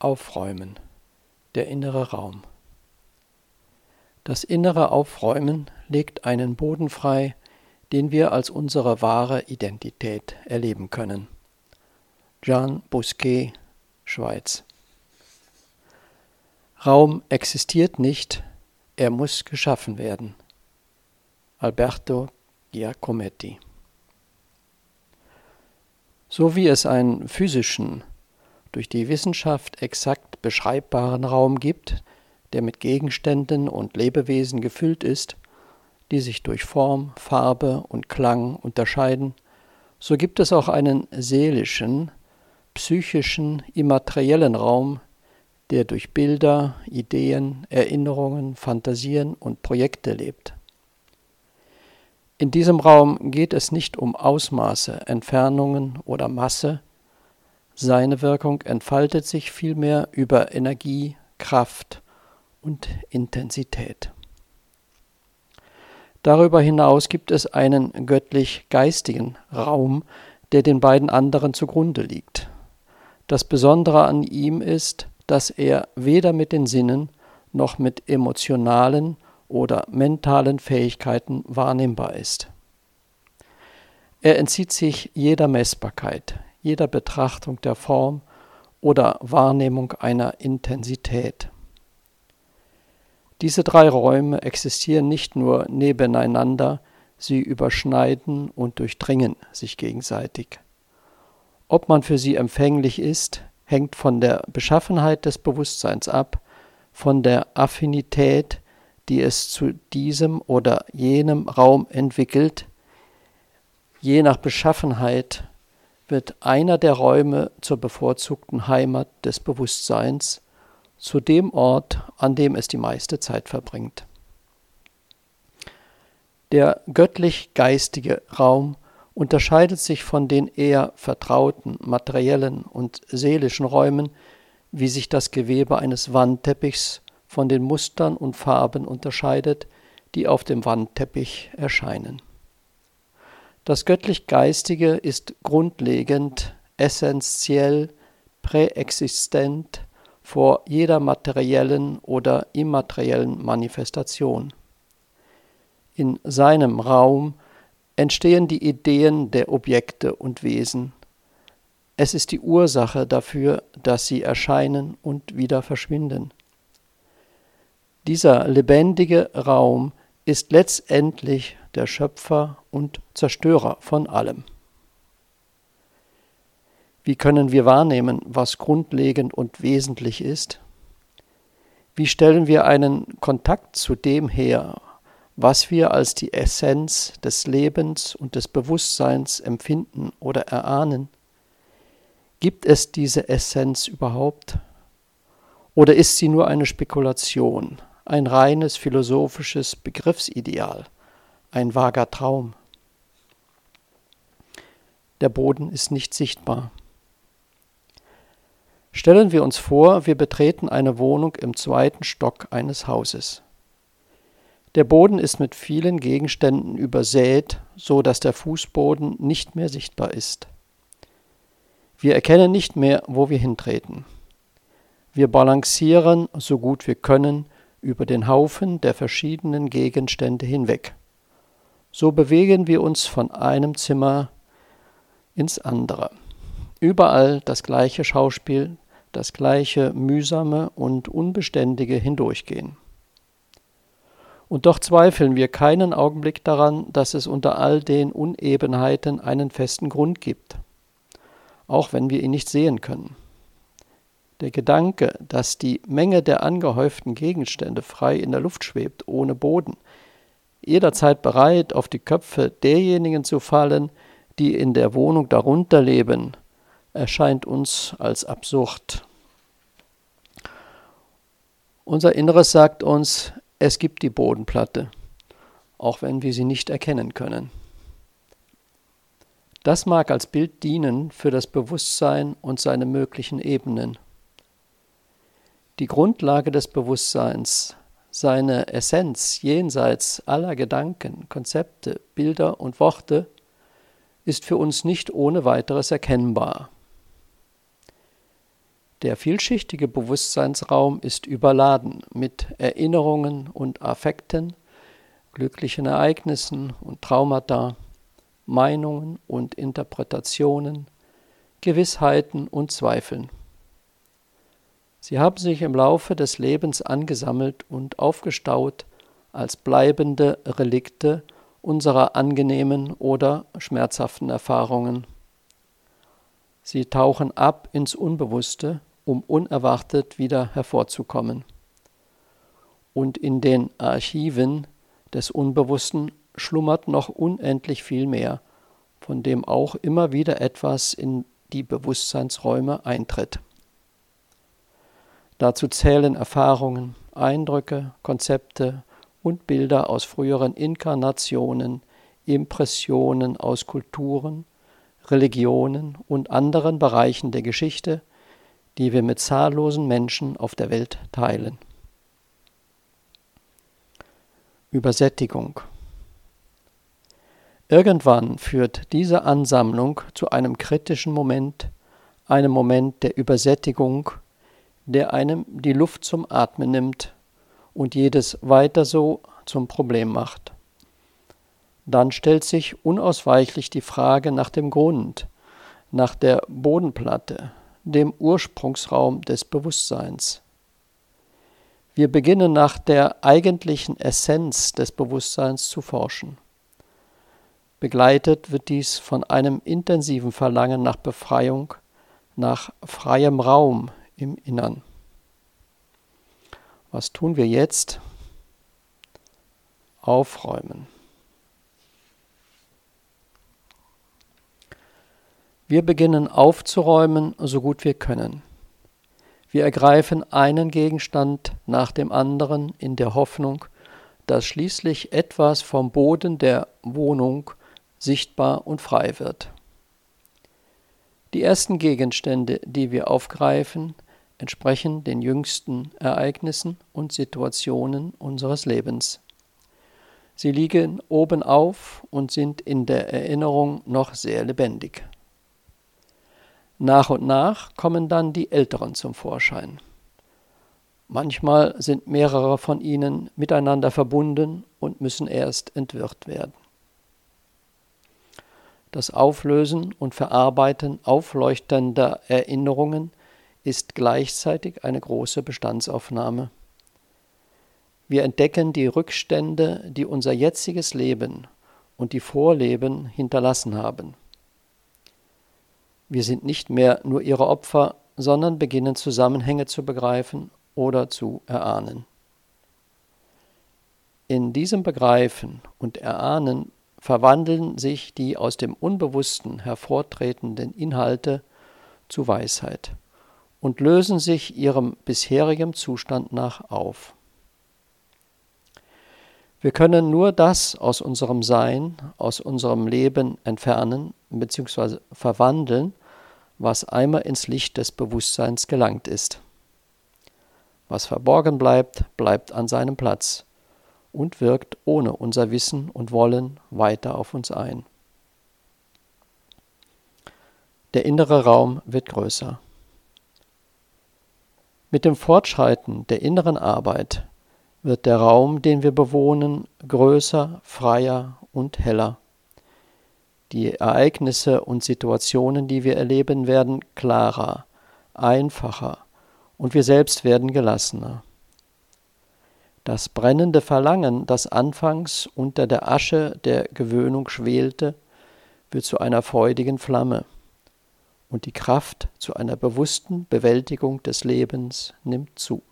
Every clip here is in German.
Aufräumen, der innere Raum. Das innere Aufräumen legt einen Boden frei, den wir als unsere wahre Identität erleben können. Jean Bousquet, Schweiz. Raum existiert nicht, er muss geschaffen werden. Alberto Giacometti. So wie es einen physischen, durch die Wissenschaft exakt beschreibbaren Raum gibt, der mit Gegenständen und Lebewesen gefüllt ist, die sich durch Form, Farbe und Klang unterscheiden, so gibt es auch einen seelischen, psychischen, immateriellen Raum, der durch Bilder, Ideen, Erinnerungen, Fantasien und Projekte lebt. In diesem Raum geht es nicht um Ausmaße, Entfernungen oder Masse, seine Wirkung entfaltet sich vielmehr über Energie, Kraft und Intensität. Darüber hinaus gibt es einen göttlich-geistigen Raum, der den beiden anderen zugrunde liegt. Das Besondere an ihm ist, dass er weder mit den Sinnen noch mit emotionalen oder mentalen Fähigkeiten wahrnehmbar ist. Er entzieht sich jeder Messbarkeit, jeder Betrachtung der Form oder Wahrnehmung einer Intensität. Diese drei Räume existieren nicht nur nebeneinander, sie überschneiden und durchdringen sich gegenseitig. Ob man für sie empfänglich ist, hängt von der Beschaffenheit des Bewusstseins ab, von der Affinität, die es zu diesem oder jenem Raum entwickelt. Je nach Beschaffenheit wird einer der Räume zur bevorzugten Heimat des Bewusstseins, zu dem Ort, an dem es die meiste Zeit verbringt. Der göttlich-geistige Raum unterscheidet sich von den eher vertrauten materiellen und seelischen Räumen, wie sich das Gewebe eines Wandteppichs von den Mustern und Farben unterscheidet, die auf dem Wandteppich erscheinen. Das göttlich-geistige ist grundlegend, essentiell, präexistent vor jeder materiellen oder immateriellen Manifestation. In seinem Raum entstehen die Ideen der Objekte und Wesen. Es ist die Ursache dafür, dass sie erscheinen und wieder verschwinden. Dieser lebendige Raum ist letztendlich der Schöpfer und Zerstörer von allem. Wie können wir wahrnehmen, was grundlegend und wesentlich ist? Wie stellen wir einen Kontakt zu dem her, was wir als die Essenz des Lebens und des Bewusstseins empfinden oder erahnen? Gibt es diese Essenz überhaupt? Oder ist sie nur eine Spekulation, ein reines philosophisches Begriffsideal, ein vager Traum. Der Boden ist nicht sichtbar. Stellen wir uns vor, wir betreten eine Wohnung im zweiten Stock eines Hauses. Der Boden ist mit vielen Gegenständen übersät, so dass der Fußboden nicht mehr sichtbar ist. Wir erkennen nicht mehr, wo wir hintreten. Wir balancieren, so gut wir können, über den Haufen der verschiedenen Gegenstände hinweg. So bewegen wir uns von einem Zimmer ins andere. Überall das gleiche Schauspiel, das gleiche mühsame und unbeständige Hindurchgehen. Und doch zweifeln wir keinen Augenblick daran, dass es unter all den Unebenheiten einen festen Grund gibt, auch wenn wir ihn nicht sehen können. Der Gedanke, dass die Menge der angehäuften Gegenstände frei in der Luft schwebt, ohne Boden, jederzeit bereit, auf die Köpfe derjenigen zu fallen, die in der Wohnung darunter leben, erscheint uns als absurd. Unser Inneres sagt uns, es gibt die Bodenplatte, auch wenn wir sie nicht erkennen können. Das mag als Bild dienen für das Bewusstsein und seine möglichen Ebenen die Grundlage des Bewusstseins, seine Essenz jenseits aller Gedanken, Konzepte, Bilder und Worte, ist für uns nicht ohne weiteres erkennbar. Der vielschichtige Bewusstseinsraum ist überladen mit Erinnerungen und Affekten, glücklichen Ereignissen und Traumata, Meinungen und Interpretationen, Gewissheiten und Zweifeln. Sie haben sich im Laufe des Lebens angesammelt und aufgestaut als bleibende Relikte unserer angenehmen oder schmerzhaften Erfahrungen. Sie tauchen ab ins Unbewusste um unerwartet wieder hervorzukommen. Und in den Archiven des Unbewussten schlummert noch unendlich viel mehr, von dem auch immer wieder etwas in die Bewusstseinsräume eintritt. Dazu zählen Erfahrungen, Eindrücke, Konzepte und Bilder aus früheren Inkarnationen, Impressionen aus Kulturen, Religionen und anderen Bereichen der Geschichte, die wir mit zahllosen Menschen auf der Welt teilen. Übersättigung Irgendwann führt diese Ansammlung zu einem kritischen Moment, einem Moment der Übersättigung, der einem die Luft zum Atmen nimmt und jedes weiter so zum Problem macht. Dann stellt sich unausweichlich die Frage nach dem Grund, nach der Bodenplatte, dem Ursprungsraum des Bewusstseins. Wir beginnen nach der eigentlichen Essenz des Bewusstseins zu forschen. Begleitet wird dies von einem intensiven Verlangen nach Befreiung, nach freiem Raum im Innern. Was tun wir jetzt? Aufräumen. Wir beginnen aufzuräumen, so gut wir können. Wir ergreifen einen Gegenstand nach dem anderen in der Hoffnung, dass schließlich etwas vom Boden der Wohnung sichtbar und frei wird. Die ersten Gegenstände, die wir aufgreifen, entsprechen den jüngsten Ereignissen und Situationen unseres Lebens. Sie liegen oben auf und sind in der Erinnerung noch sehr lebendig. Nach und nach kommen dann die Älteren zum Vorschein. Manchmal sind mehrere von ihnen miteinander verbunden und müssen erst entwirrt werden. Das Auflösen und Verarbeiten aufleuchtender Erinnerungen ist gleichzeitig eine große Bestandsaufnahme. Wir entdecken die Rückstände, die unser jetziges Leben und die Vorleben hinterlassen haben. Wir sind nicht mehr nur ihre Opfer, sondern beginnen Zusammenhänge zu begreifen oder zu erahnen. In diesem Begreifen und Erahnen verwandeln sich die aus dem Unbewussten hervortretenden Inhalte zu Weisheit und lösen sich ihrem bisherigen Zustand nach auf. Wir können nur das aus unserem Sein, aus unserem Leben entfernen bzw. verwandeln, was einmal ins Licht des Bewusstseins gelangt ist. Was verborgen bleibt, bleibt an seinem Platz und wirkt ohne unser Wissen und Wollen weiter auf uns ein. Der innere Raum wird größer. Mit dem Fortschreiten der inneren Arbeit wird der Raum, den wir bewohnen, größer, freier und heller. Die Ereignisse und Situationen, die wir erleben, werden klarer, einfacher und wir selbst werden gelassener. Das brennende Verlangen, das anfangs unter der Asche der Gewöhnung schwelte, wird zu einer freudigen Flamme und die Kraft zu einer bewussten Bewältigung des Lebens nimmt zu.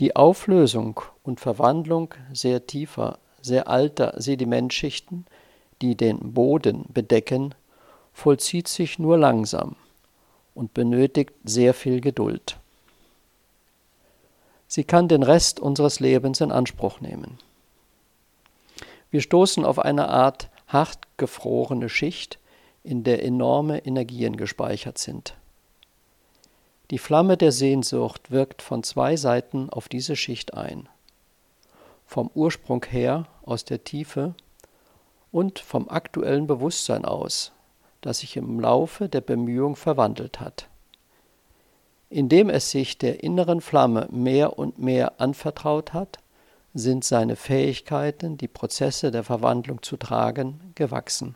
Die Auflösung und Verwandlung sehr tiefer sehr alter Sedimentschichten, die den Boden bedecken, vollzieht sich nur langsam und benötigt sehr viel Geduld. Sie kann den Rest unseres Lebens in Anspruch nehmen. Wir stoßen auf eine Art hart gefrorene Schicht, in der enorme Energien gespeichert sind. Die Flamme der Sehnsucht wirkt von zwei Seiten auf diese Schicht ein vom Ursprung her, aus der Tiefe und vom aktuellen Bewusstsein aus, das sich im Laufe der Bemühung verwandelt hat. Indem es sich der inneren Flamme mehr und mehr anvertraut hat, sind seine Fähigkeiten, die Prozesse der Verwandlung zu tragen, gewachsen.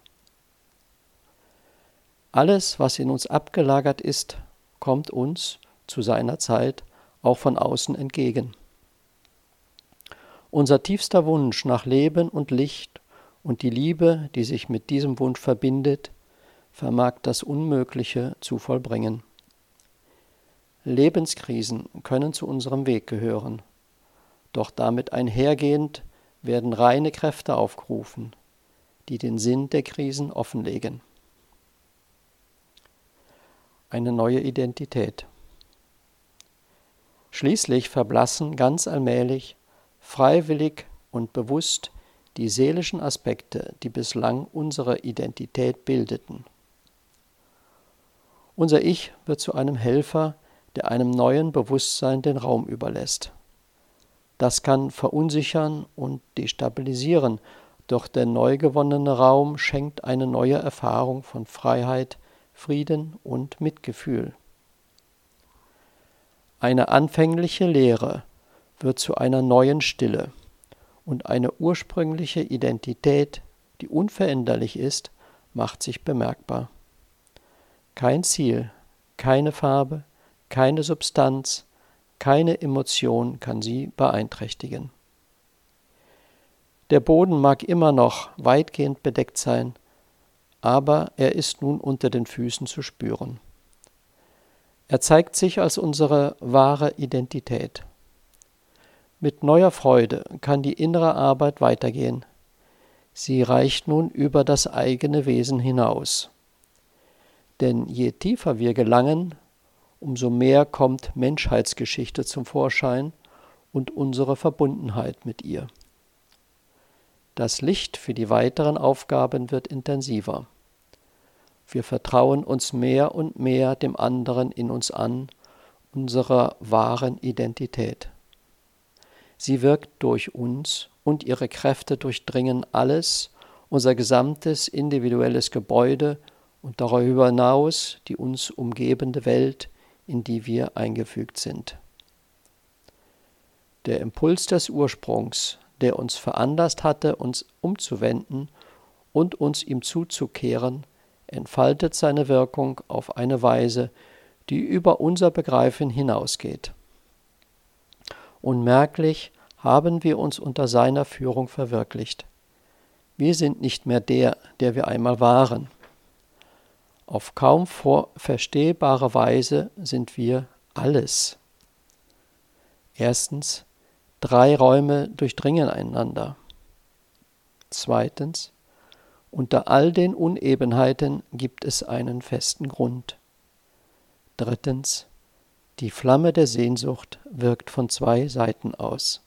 Alles, was in uns abgelagert ist, kommt uns zu seiner Zeit auch von außen entgegen. Unser tiefster Wunsch nach Leben und Licht und die Liebe, die sich mit diesem Wunsch verbindet, vermag das Unmögliche zu vollbringen. Lebenskrisen können zu unserem Weg gehören, doch damit einhergehend werden reine Kräfte aufgerufen, die den Sinn der Krisen offenlegen. Eine neue Identität. Schließlich verblassen ganz allmählich, freiwillig und bewusst die seelischen Aspekte, die bislang unsere Identität bildeten. Unser Ich wird zu einem Helfer, der einem neuen Bewusstsein den Raum überlässt. Das kann verunsichern und destabilisieren, doch der neu gewonnene Raum schenkt eine neue Erfahrung von Freiheit, Frieden und Mitgefühl. Eine anfängliche Leere wird zu einer neuen Stille und eine ursprüngliche Identität, die unveränderlich ist, macht sich bemerkbar. Kein Ziel, keine Farbe, keine Substanz, keine Emotion kann sie beeinträchtigen. Der Boden mag immer noch weitgehend bedeckt sein, aber er ist nun unter den Füßen zu spüren. Er zeigt sich als unsere wahre Identität. Mit neuer Freude kann die innere Arbeit weitergehen. Sie reicht nun über das eigene Wesen hinaus. Denn je tiefer wir gelangen, umso mehr kommt Menschheitsgeschichte zum Vorschein und unsere Verbundenheit mit ihr. Das Licht für die weiteren Aufgaben wird intensiver. Wir vertrauen uns mehr und mehr dem anderen in uns an, unserer wahren Identität. Sie wirkt durch uns und ihre Kräfte durchdringen alles, unser gesamtes individuelles Gebäude und darüber hinaus die uns umgebende Welt, in die wir eingefügt sind. Der Impuls des Ursprungs, der uns veranlasst hatte, uns umzuwenden und uns ihm zuzukehren, entfaltet seine Wirkung auf eine Weise, die über unser Begreifen hinausgeht. Unmerklich haben wir uns unter seiner Führung verwirklicht. Wir sind nicht mehr der, der wir einmal waren. Auf kaum verstehbare Weise sind wir alles. Erstens, drei Räume durchdringen einander. Zweitens, unter all den Unebenheiten gibt es einen festen Grund. Drittens. Die Flamme der Sehnsucht wirkt von zwei Seiten aus.